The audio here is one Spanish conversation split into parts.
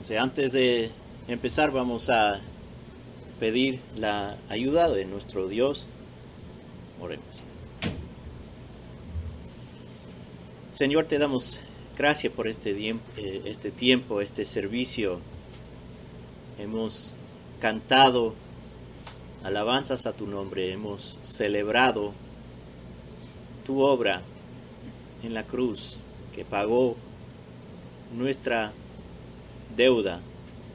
Entonces, antes de empezar, vamos a pedir la ayuda de nuestro Dios. Oremos. Señor, te damos gracias por este, eh, este tiempo, este servicio. Hemos cantado alabanzas a tu nombre, hemos celebrado tu obra en la cruz que pagó nuestra deuda,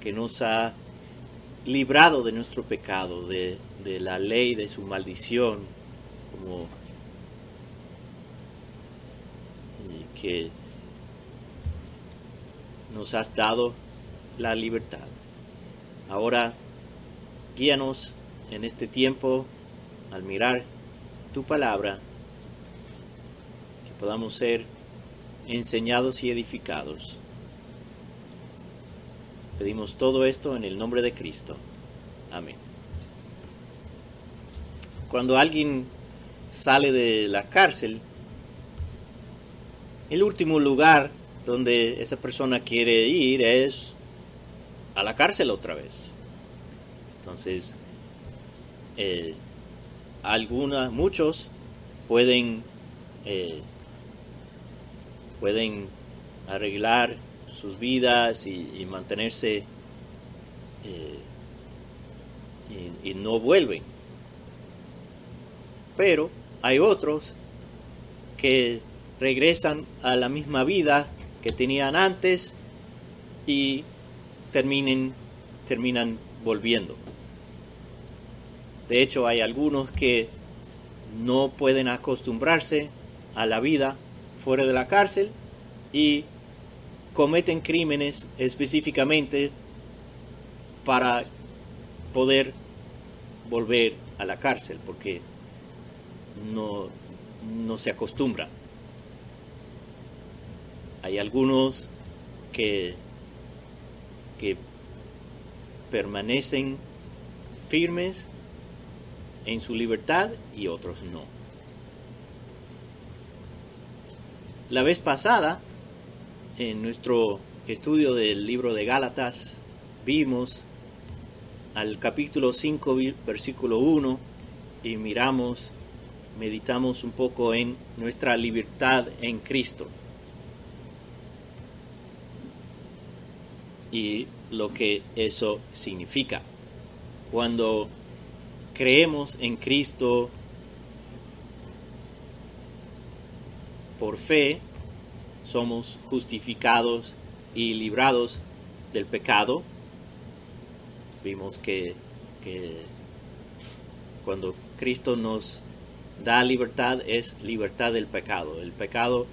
que nos ha librado de nuestro pecado, de, de la ley, de su maldición, como que nos has dado la libertad. Ahora guíanos en este tiempo al mirar tu palabra, que podamos ser enseñados y edificados. Pedimos todo esto en el nombre de Cristo. Amén. Cuando alguien sale de la cárcel, el último lugar donde esa persona quiere ir es a la cárcel otra vez. Entonces, eh, muchos pueden, eh, pueden arreglar sus vidas y, mantenerse eh, y, y no vuelven. Pero hay otros que regresan a la misma vida que tenían antes y terminen, terminan volviendo. De hecho, hay algunos que no pueden acostumbrarse a la vida fuera de la cárcel y cometen crímenes específicamente para poder volver a la cárcel, porque no, no se acostumbran. Hay algunos que, que permanecen firmes en su libertad y otros no. La vez pasada, en nuestro estudio del libro de Gálatas, vimos al capítulo 5, versículo 1, y miramos, meditamos un poco en nuestra libertad en Cristo. Y lo que eso significa. Cuando creemos en Cristo por fe, somos justificados y librados del pecado. Vimos que, que, cuando Cristo nos da libertad es libertad del pecado. El pecado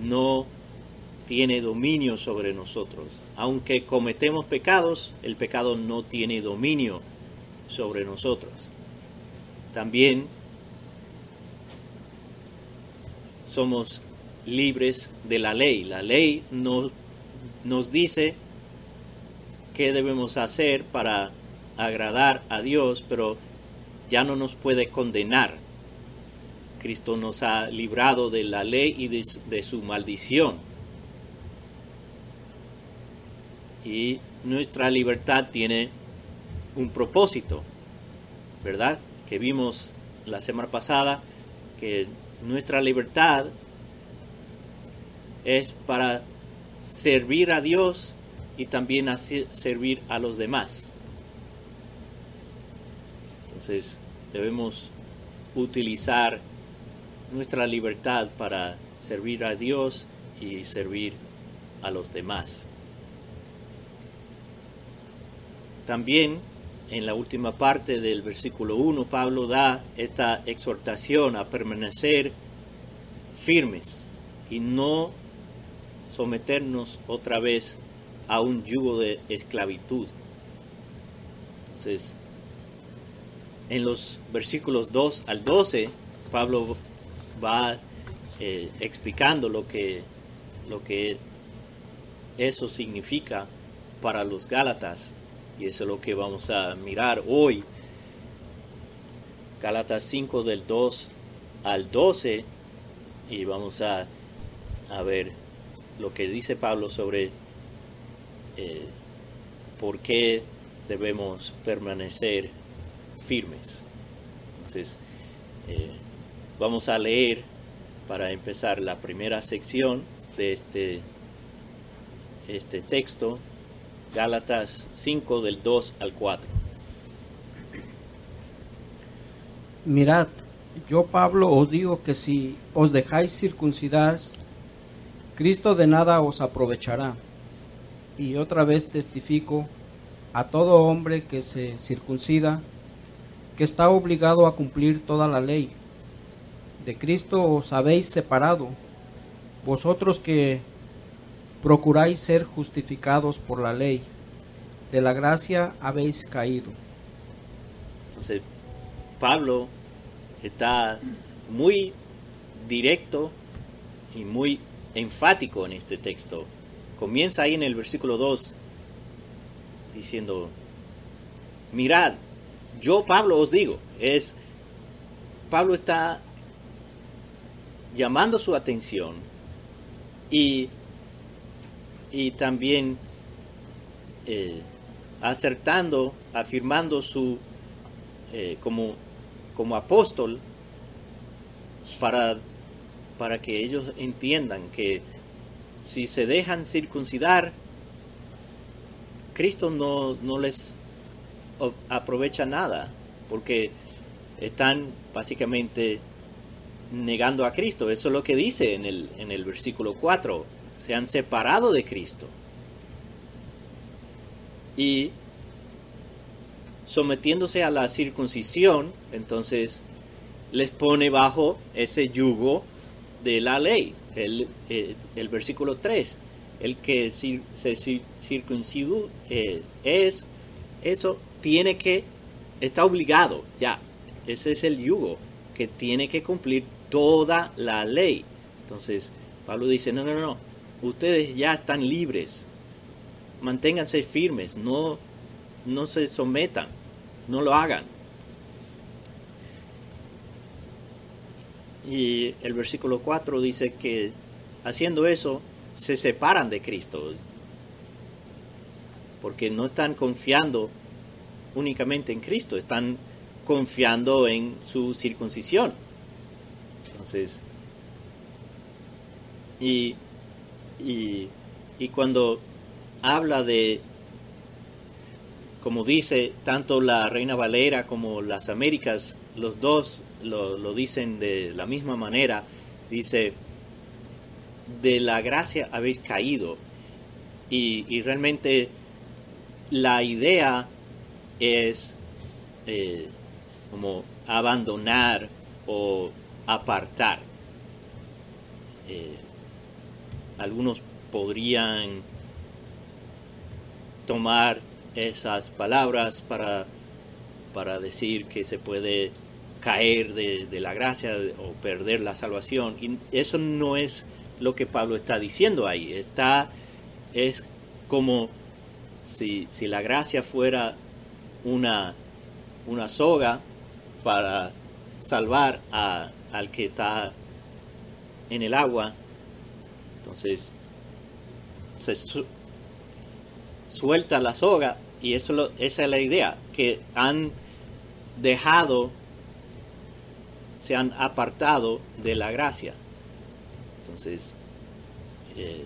no tiene dominio sobre nosotros. Aunque cometemos pecados, el pecado no tiene dominio sobre nosotros. También somos libres de la ley. La ley no, nos dice qué debemos hacer para agradar a Dios, pero ya no nos puede condenar. Cristo nos ha librado de la ley y de, de su maldición. Y nuestra libertad tiene un propósito, ¿verdad? Que vimos la semana pasada, que nuestra libertad es para servir a Dios y también así servir a los demás. Entonces debemos utilizar nuestra libertad para servir a Dios y servir a los demás. También en la última parte del versículo 1, Pablo da esta exhortación a permanecer firmes y no someternos otra vez a un yugo de esclavitud. Entonces, en los versículos 2 al 12, Pablo va eh, explicando lo que, eso significa para los Gálatas. Y eso es lo que vamos a mirar hoy. Gálatas 5 del 2 al 12. Y vamos a ver lo que dice Pablo sobre eh, por qué debemos permanecer firmes. Entonces, eh, vamos a leer para empezar la primera sección de este, este texto, Gálatas 5 del 2 al 4. Mirad, yo Pablo os digo que si os dejáis circuncidar, Cristo de nada os aprovechará. Y otra vez testifico a todo hombre que se circuncida, que está obligado a cumplir toda la ley. De Cristo os habéis separado, vosotros que procuráis ser justificados por la ley, de la gracia habéis caído. Entonces, Pablo está muy directo y muy enfático en este texto. Comienza ahí en el versículo 2 diciendo, mirad, yo Pablo os digo, es, Pablo está llamando su atención y, y también eh, acertando, afirmando su, eh, como como apóstol para, para que ellos entiendan que si se dejan circuncidar, Cristo no, no les aprovecha nada, porque están básicamente negando a Cristo. Eso es lo que dice en el, en el versículo 4. Se han separado de Cristo. Y sometiéndose a la circuncisión, entonces les pone bajo ese yugo de la ley. El, eh, versículo 3, el que se circuncidó eh, es, eso tiene que, está obligado, ya, ese es el yugo, que tiene que cumplir toda la ley. Entonces, Pablo dice, no, no, no, ustedes ya están libres, manténganse firmes, no, no se sometan no lo hagan. Y el versículo 4 dice que haciendo eso se separan de Cristo, porque no están confiando únicamente en Cristo, están confiando en su circuncisión. Entonces, y, y, y cuando habla de como dice tanto la Reina Valera como las Américas, los dos lo, dicen de la misma manera, dice, de la gracia habéis caído. Y, realmente la idea es eh, como abandonar o apartar. Eh, algunos podrían tomar esas palabras para, para decir que se puede caer de, la gracia o perder la salvación. Y eso no es lo que Pablo está diciendo ahí. Está, es como si, la gracia fuera una, una soga para salvar a, al que está en el agua. Entonces, se, suelta la soga y eso esa es la idea, que han dejado, se han apartado de la gracia. Entonces, eh,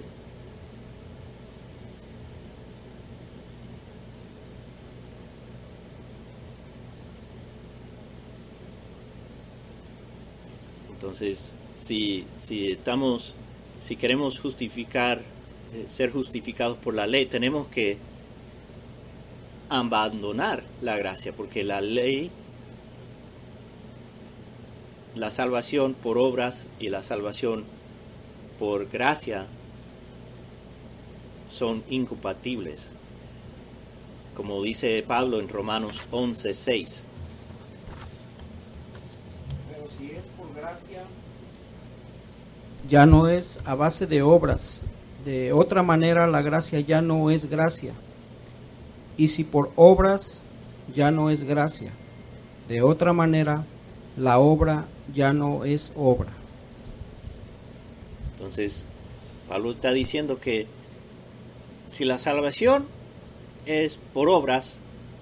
entonces si, si estamos, si queremos justificar eh, ser justificados por la ley, tenemos que abandonar la gracia, porque la ley, la salvación por obras y la salvación por gracia son incompatibles, como dice Pablo en Romanos 11, 6. Pero si es por gracia, ya no es a base de obras, de otra manera, la gracia ya no es gracia. Y si por obras, ya no es gracia. De otra manera, la obra ya no es obra. Entonces, Pablo está diciendo que si la salvación es por obras,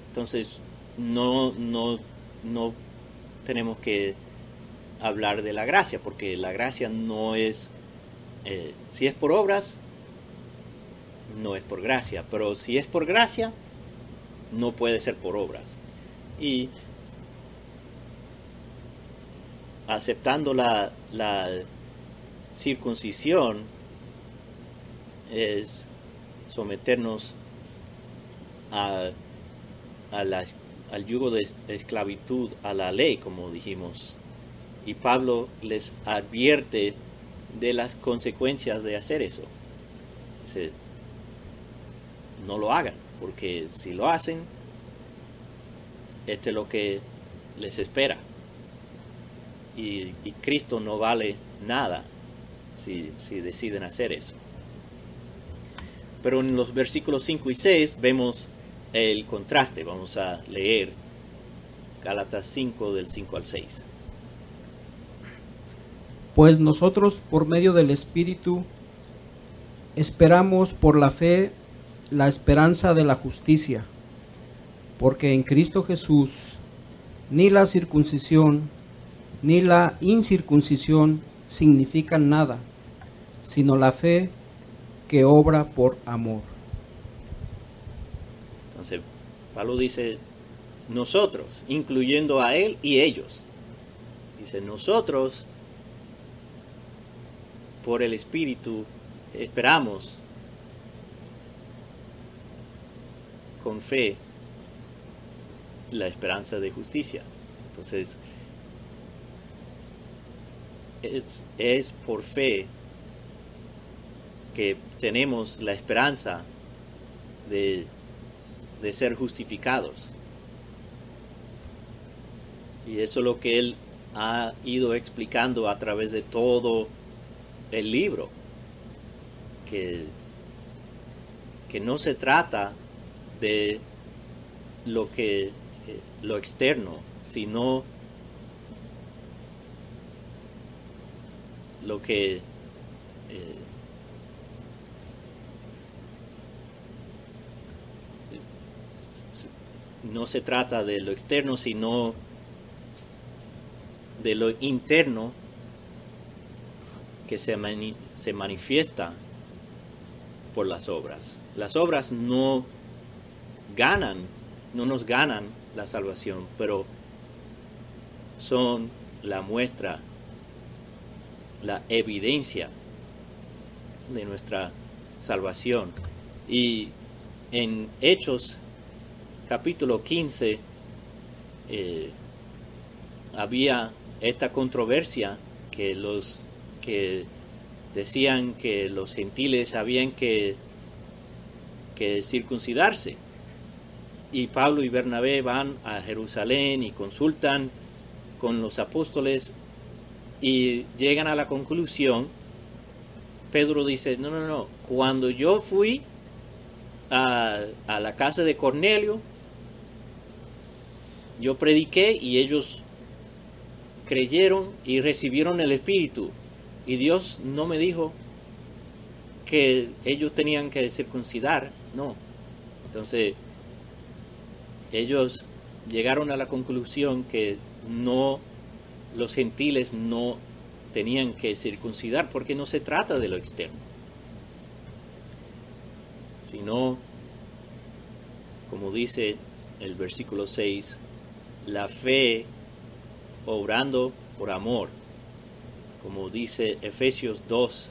entonces no, no, no tenemos que hablar de la gracia, porque la gracia no es, eh, si es por obras, no es por gracia, pero si es por gracia, no puede ser por obras. Y aceptando la, la circuncisión es someternos a, al yugo de esclavitud, a la ley, como dijimos. Y Pablo les advierte de las consecuencias de hacer eso. no lo hagan, porque si lo hacen, esto es lo que les espera. Y, Cristo no vale nada si, si deciden hacer eso. Pero en los versículos 5 y 6 vemos el contraste. Vamos a leer Gálatas 5 del 5 al 6. Pues nosotros por medio del Espíritu esperamos por la fe la esperanza de la justicia, porque en Cristo Jesús ni la circuncisión ni la incircuncisión significan nada, sino la fe que obra por amor. Entonces, Pablo dice, nosotros, incluyendo a él y ellos. Dice, nosotros, por el Espíritu, esperamos con fe la esperanza de justicia. Entonces, es, es por fe que tenemos la esperanza de de ser justificados. Y eso es lo que él ha ido explicando a través de todo el libro. Que, que no se trata de lo que eh, lo externo, sino lo que eh, no se trata de lo externo, sino de lo interno que se, se manifiesta por las obras. Las obras no ganan, no nos ganan la salvación, pero son la muestra, la evidencia de nuestra salvación. Y en Hechos capítulo 15 eh, había esta controversia que los que decían que los gentiles habían que, que circuncidarse. Y Pablo y Bernabé van a Jerusalén y consultan con los apóstoles y llegan a la conclusión, Pedro dice, no, no, no, cuando yo fui a, la casa de Cornelio, yo prediqué y ellos creyeron y recibieron el Espíritu. Y Dios no me dijo que ellos tenían que circuncidar, no. Entonces, ellos llegaron a la conclusión que no, los gentiles no tenían que circuncidar porque no se trata de lo externo, sino, como dice el versículo 6, la fe obrando por amor, como dice Efesios 2,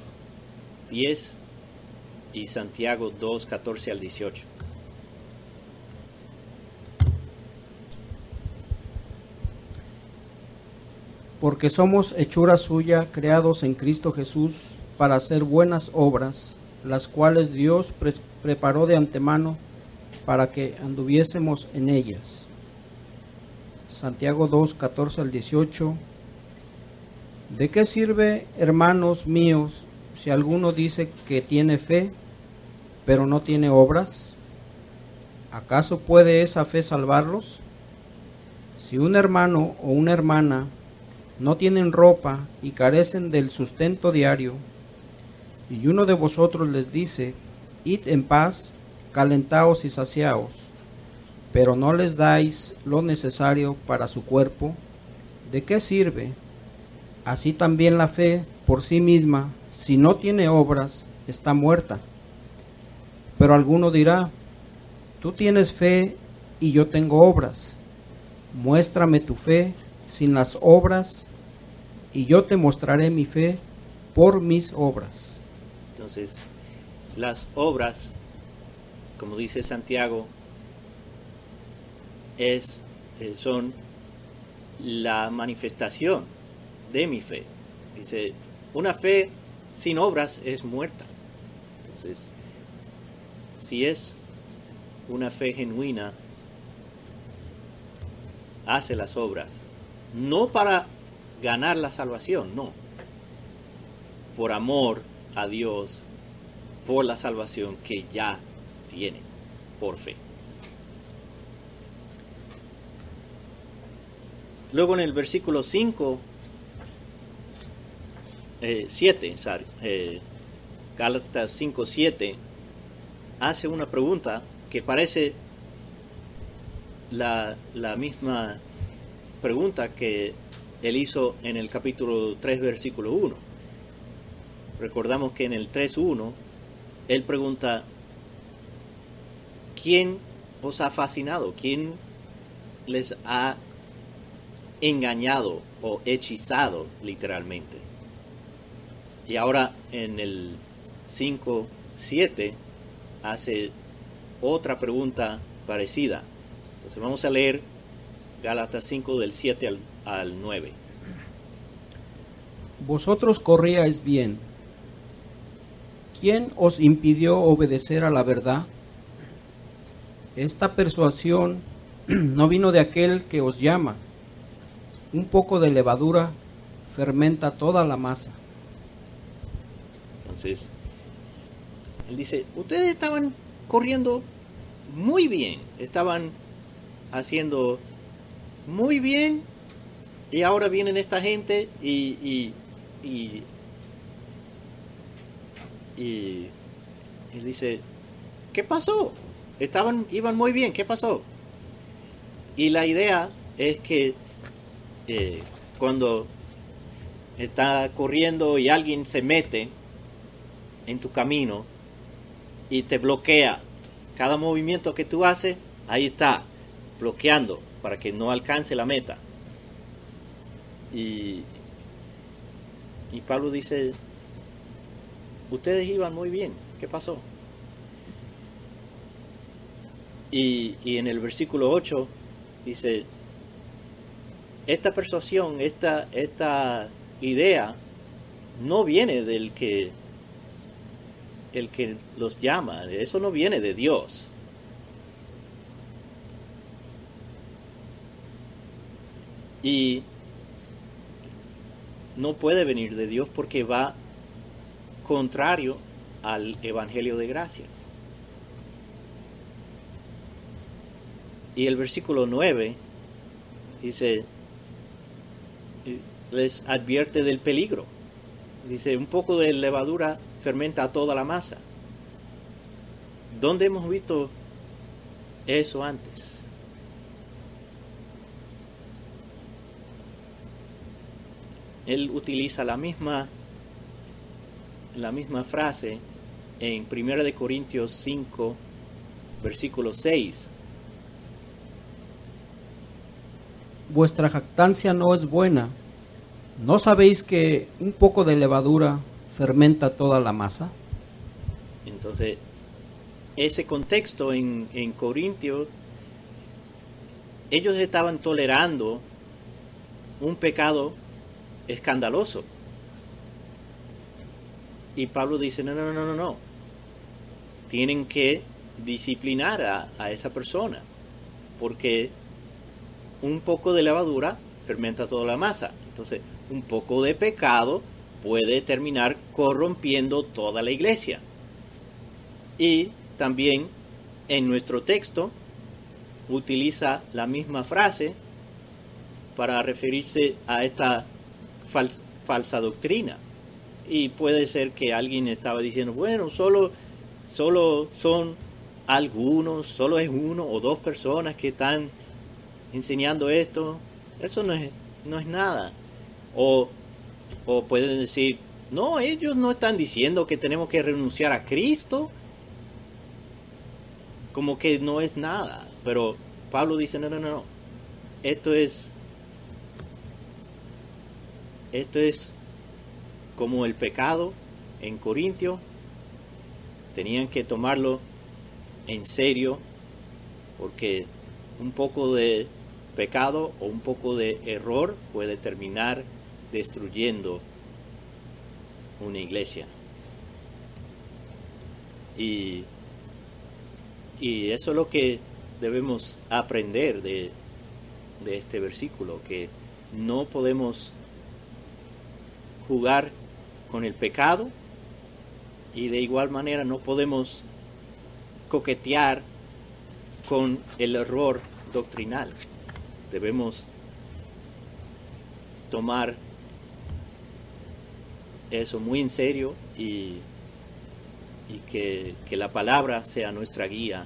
10 y Santiago 2, 14 al 18. Porque somos hechura suya, creados en Cristo Jesús, para hacer buenas obras, las cuales Dios preparó de antemano para que anduviésemos en ellas. Santiago 2, 14 al 18. ¿De qué sirve, hermanos míos, si alguno dice que tiene fe, pero no tiene obras? ¿Acaso puede esa fe salvarlos? Si un hermano o una hermana no tienen ropa y carecen del sustento diario, y uno de vosotros les dice, id en paz calentaos y saciaos, pero no les dais lo necesario para su cuerpo, ¿de qué sirve? Así también la fe por sí misma, si no tiene obras, está muerta. Pero alguno dirá, tú tienes fe y yo tengo obras. Muéstrame tu fe sin las obras y yo te mostraré mi fe por mis obras. Entonces, las obras, como dice Santiago, es, eh, son la manifestación de mi fe. Dice, una fe sin obras es muerta. Entonces, si es una fe genuina, hace las obras, no para ganar la salvación, no, por amor a Dios, por la salvación que ya tiene, por fe. Luego en el versículo 5, 7, eh, Gálatas 5, 7, hace una pregunta que parece la, la misma pregunta que él hizo en el capítulo 3, versículo 1. Recordamos que en el 3.1, él pregunta, ¿quién os ha fascinado? ¿Quién les ha engañado o hechizado literalmente? Y ahora en el 5.7 hace otra pregunta parecida. Entonces vamos a leer Gálatas 5 del 7 al, al 9. Vosotros corríais bien. ¿Quién os impidió obedecer a la verdad? Esta persuasión no vino de aquel que os llama. Un poco de levadura fermenta toda la masa. Entonces, él dice, ustedes estaban corriendo muy bien, estaban haciendo muy bien y ahora vienen esta gente y, y, y, y él dice, ¿qué pasó? Estaban, iban muy bien, ¿qué pasó? Y la idea es que eh, cuando está corriendo y alguien se mete en tu camino y te bloquea cada movimiento que tú haces, ahí está, bloqueando para que no alcance la meta. Y, y Pablo dice, ustedes iban muy bien, ¿qué pasó? Y, y en el versículo 8 dice, esta persuasión, esta, esta idea no viene del que el que los llama, eso no viene de Dios. Y no puede venir de Dios porque va contrario al Evangelio de gracia. Y el versículo 9 dice, les advierte del peligro. Dice, un poco de levadura fermenta toda la masa. ¿Dónde hemos visto eso antes? Él utiliza la misma la misma frase en 1 de Corintios 5 versículo 6. Vuestra jactancia no es buena. ¿No sabéis que un poco de levadura fermenta toda la masa? Entonces, ese contexto en, en Corintios, ellos estaban tolerando un pecado escandaloso. Y Pablo dice, no, no, no, no, no. Tienen que disciplinar a, a esa persona, porque un poco de levadura fermenta toda la masa. Entonces, un poco de pecado puede terminar corrompiendo toda la iglesia. Y también en nuestro texto utiliza la misma frase para referirse a esta falsa doctrina. Y puede ser que alguien estaba diciendo, bueno, solo, solo son algunos, solo es uno o dos personas que están enseñando esto, eso no es, no es nada. O, o pueden decir, no, ellos no están diciendo que tenemos que renunciar a Cristo, como que no es nada. Pero Pablo dice, no, no, no, esto es, esto es como el pecado en Corintio, tenían que tomarlo en serio porque un poco de pecado o un poco de error puede terminar destruyendo una iglesia. Y, y eso es lo que debemos aprender de, de este versículo, que no podemos jugar con el pecado y de igual manera no podemos coquetear con el error doctrinal. Debemos tomar eso muy en serio y, que la palabra sea nuestra guía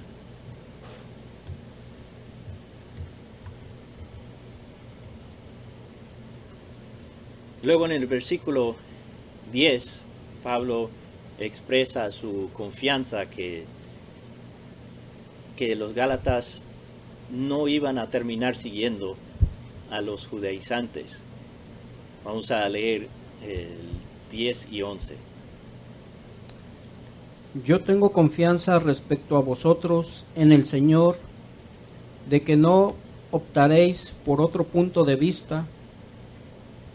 Luego en el versículo 10, Pablo expresa su confianza que, que los Gálatas no iban a terminar siguiendo a los judaizantes. Vamos a leer el 10 y 11. Yo tengo confianza respecto a vosotros en el Señor, de que no optaréis por otro punto de vista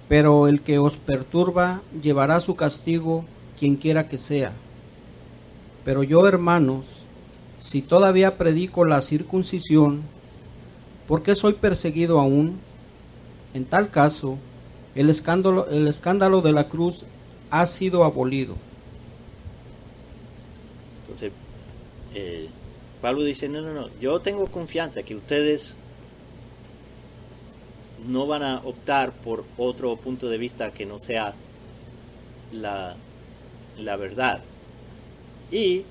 pero el que os perturba llevará su castigo quien quiera que sea. Pero yo, hermanos, si todavía predico la circuncisión, ¿por qué soy perseguido aún? En tal caso, el escándalo, el escándalo de la cruz ha sido abolido. Entonces, eh, Pablo dice, no, no, no, yo tengo confianza que ustedes no van a optar por otro punto de vista que no sea la, la verdad. Y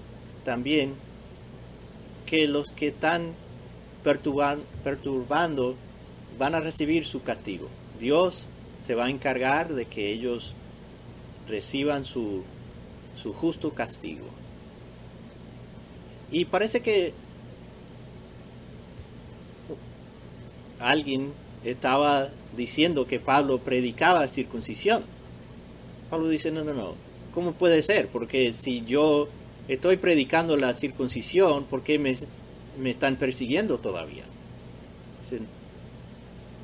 también que los que están perturban, perturbando van a recibir su castigo. Dios se va a encargar de que ellos reciban su, su justo castigo. Y parece que alguien estaba diciendo que Pablo predicaba circuncisión. Pablo dice, no, no, no, ¿cómo puede ser? Porque si yo estoy predicando la circuncisión, ¿por qué me, están persiguiendo todavía?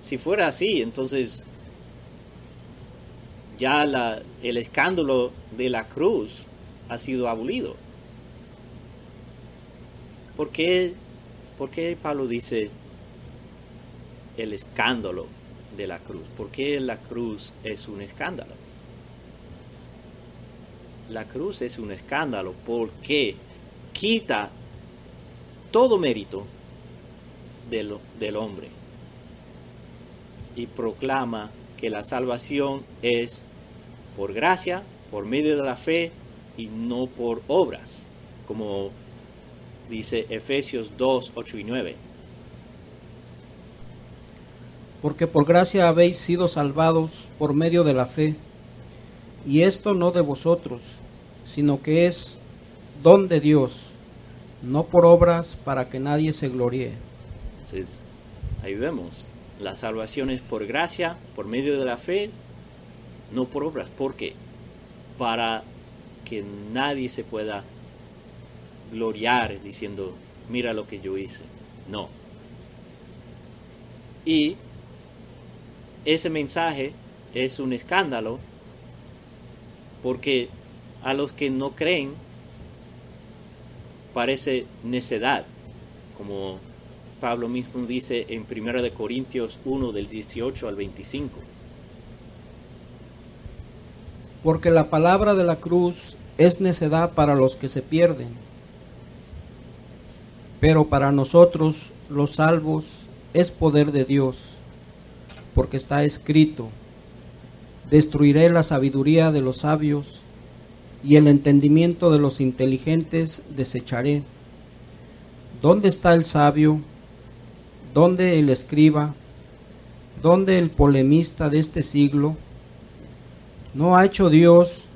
Si fuera así, entonces ya la, el escándalo de la cruz ha sido abolido. ¿Por qué, ¿Por qué Pablo dice el escándalo de la cruz. ¿Por qué la cruz es un escándalo? La cruz es un escándalo porque quita todo mérito del, del hombre y proclama que la salvación es por gracia, por medio de la fe y no por obras, como dice Efesios 2, 8 y 9 porque por gracia habéis sido salvados por medio de la fe, y esto no de vosotros, sino que es don de Dios, no por obras para que nadie se gloríe. Entonces, ahí vemos, la salvación es por gracia, por medio de la fe, no por obras. ¿Por qué? Para que nadie se pueda gloriar diciendo, mira lo que yo hice. No. Y ese mensaje es un escándalo porque a los que no creen parece necedad, como Pablo mismo dice en 1 de Corintios 1 del 18 al 25. Porque la palabra de la cruz es necedad para los que se pierden, pero para nosotros los salvos es poder de Dios porque está escrito, destruiré la sabiduría de los sabios y el entendimiento de los inteligentes desecharé, ¿dónde está el sabio? ¿Dónde el escriba? ¿Dónde el polemista de este siglo? ¿No ha hecho Dios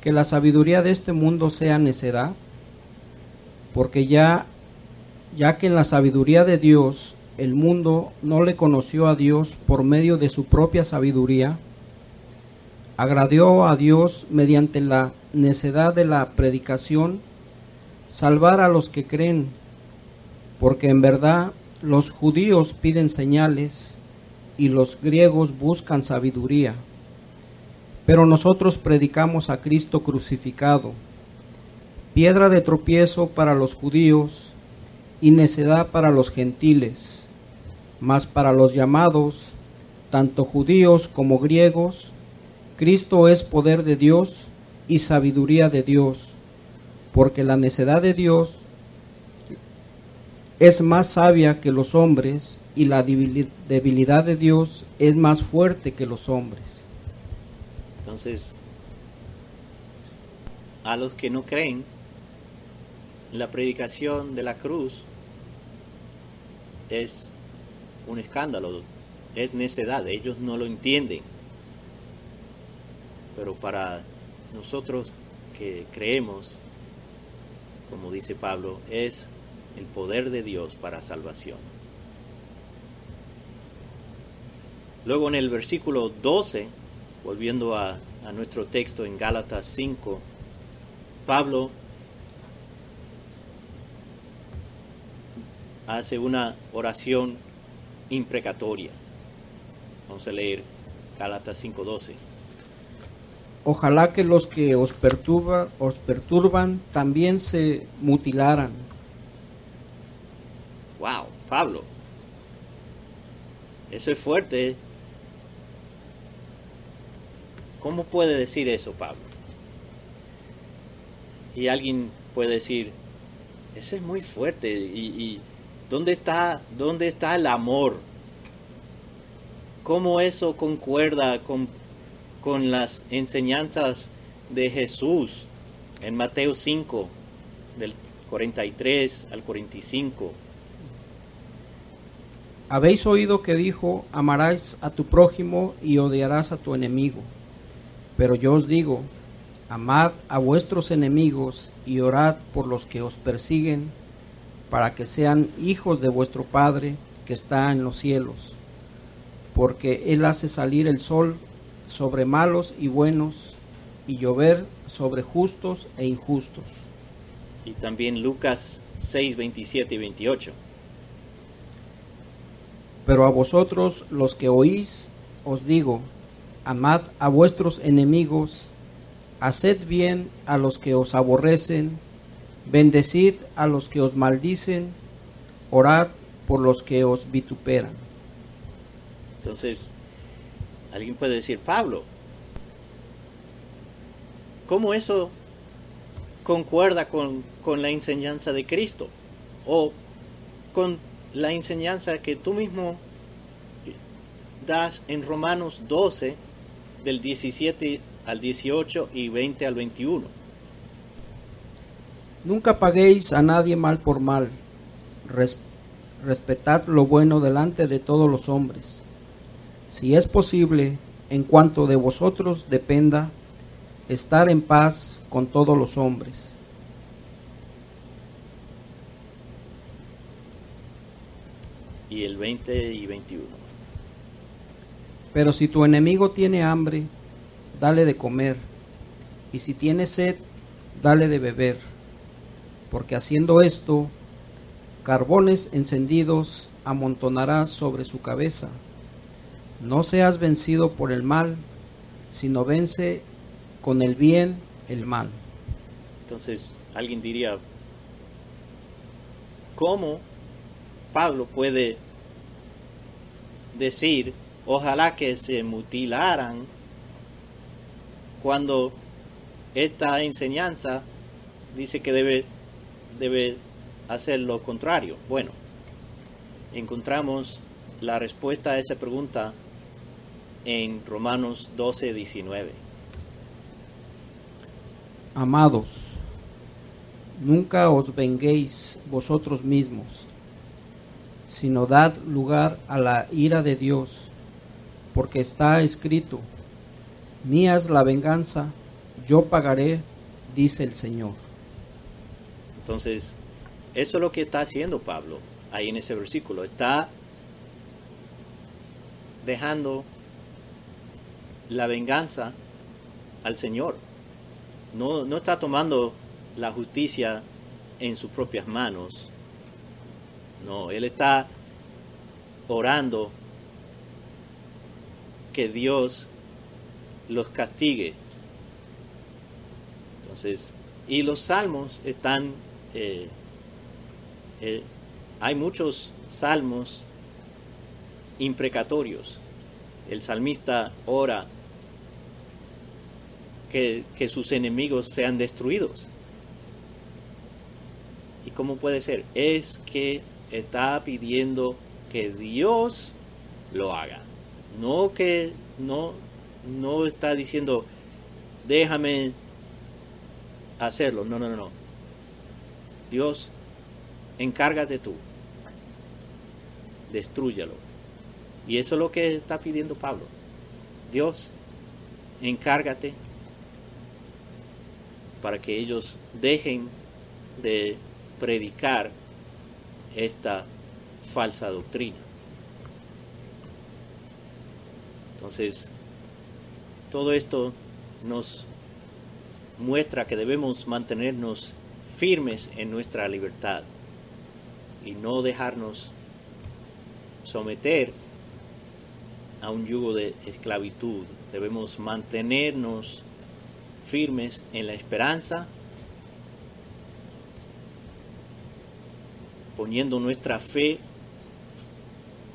que la sabiduría de este mundo sea necedad? Porque ya, ya que en la sabiduría de Dios el mundo no le conoció a Dios por medio de su propia sabiduría, agradió a Dios mediante la necedad de la predicación salvar a los que creen, porque en verdad los judíos piden señales y los griegos buscan sabiduría. Pero nosotros predicamos a Cristo crucificado, piedra de tropiezo para los judíos y necedad para los gentiles, mas para los llamados, tanto judíos como griegos, Cristo es poder de Dios y sabiduría de Dios, porque la necedad de Dios es más sabia que los hombres y la debilidad de Dios es más fuerte que los hombres. Entonces, a los que no creen, la predicación de la cruz es un escándalo, es necedad, ellos no lo entienden. Pero para nosotros que creemos, como dice Pablo, es el poder de Dios para salvación. Luego en el versículo 12, volviendo a, nuestro texto en Gálatas 5, Pablo hace una oración imprecatoria. Vamos a leer Gálatas 5:12. Ojalá que los que os perturban, os perturban también se mutilaran. Wow, Pablo. Eso es fuerte. ¿Cómo puede decir eso, Pablo? Y alguien puede decir, eso es muy fuerte. ¿Y, dónde, está, dónde está el amor? ¿Cómo eso concuerda con, con las enseñanzas de Jesús en Mateo 5, del 43 al 45? Habéis oído que dijo, amarás a tu prójimo y odiarás a tu enemigo. Pero yo os digo, amad a vuestros enemigos y orad por los que os persiguen, para que sean hijos de vuestro Padre que está en los cielos. Porque Él hace salir el sol sobre malos y buenos, y llover sobre justos e injustos. Y también Lucas 6, 27 y 28. Pero a vosotros los que oís, os digo, amad a vuestros enemigos, haced bien a los que os aborrecen, bendecid a los que os maldicen, orad por los que os vituperan. Entonces, alguien puede decir, Pablo, ¿cómo eso concuerda con, con la enseñanza de Cristo? O con la enseñanza que tú mismo das en Romanos 12, del 17 al 18 y 20 al 21. Nunca paguéis a nadie mal por mal. respetad lo bueno delante de todos los hombres. Si es posible, en cuanto de vosotros dependa, estar en paz con todos los hombres. y el 20 y 21. Pero si tu enemigo tiene hambre, dale de comer, y si tiene sed, dale de beber, porque haciendo esto, carbones encendidos amontonarás sobre su cabeza. No seas vencido por el mal, sino vence con el bien el mal. Entonces, alguien diría, ¿cómo Pablo puede decir, ojalá que se mutilaran cuando esta enseñanza dice que debe, debe hacer lo contrario. Bueno, encontramos la respuesta a esa pregunta en Romanos 12, 19. Amados, nunca os venguéis vosotros mismos, sino dad lugar a la ira de Dios, porque está escrito, mía es la venganza, yo pagaré, dice el Señor. Entonces, eso es lo que está haciendo Pablo ahí en ese versículo. Está dejando la venganza al Señor. No, no está tomando la justicia en sus propias manos. No, Él está orando que Dios los castigue. Entonces, y los salmos están, eh, eh, hay muchos salmos imprecatorios. El salmista ora que, sus enemigos sean destruidos. ¿Y cómo puede ser? Es que está pidiendo que Dios lo haga. No que no, no está diciendo, déjame hacerlo. No, no, no, no. Dios, encárgate tú. Destrúyalo. Y eso es lo que está pidiendo Pablo. Dios, encárgate para que ellos dejen de predicar esta falsa doctrina. Entonces, todo esto nos muestra que debemos mantenernos firmes en nuestra libertad y no dejarnos someter a un yugo de esclavitud. Debemos mantenernos firmes en la esperanza poniendo nuestra fe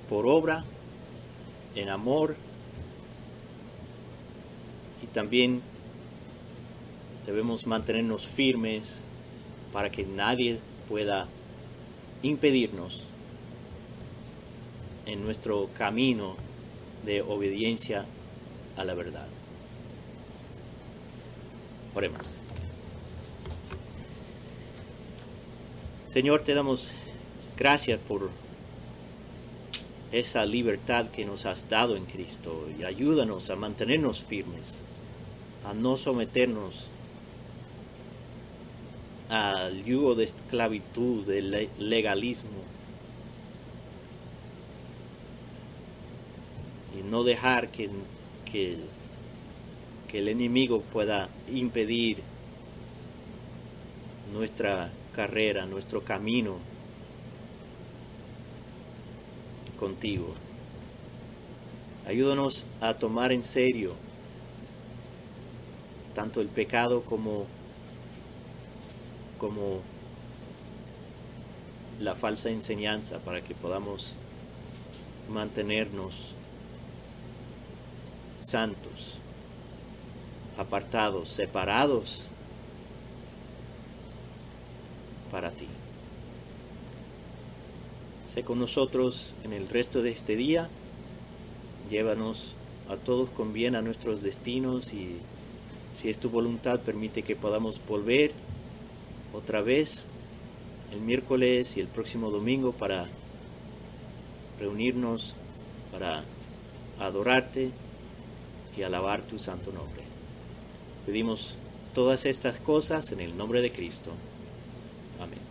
por obra, en amor, y también debemos mantenernos firmes para que nadie pueda impedirnos en nuestro camino de obediencia a la verdad. Oremos. Señor, te damos Gracias por esa libertad que nos has dado en Cristo y ayúdanos a mantenernos firmes, a no someternos al yugo de esclavitud, del legalismo y no dejar que, que, que el enemigo pueda impedir nuestra carrera, nuestro camino contigo. Ayúdanos a tomar en serio tanto el pecado como, como la falsa enseñanza para que podamos mantenernos santos, apartados, separados para ti. Sé con nosotros en el resto de este día. Llévanos a todos con bien a nuestros destinos y si es tu voluntad permite que podamos volver otra vez el miércoles y el próximo domingo para reunirnos para adorarte y alabar tu santo nombre. Pedimos todas estas cosas en el nombre de Cristo. Amén.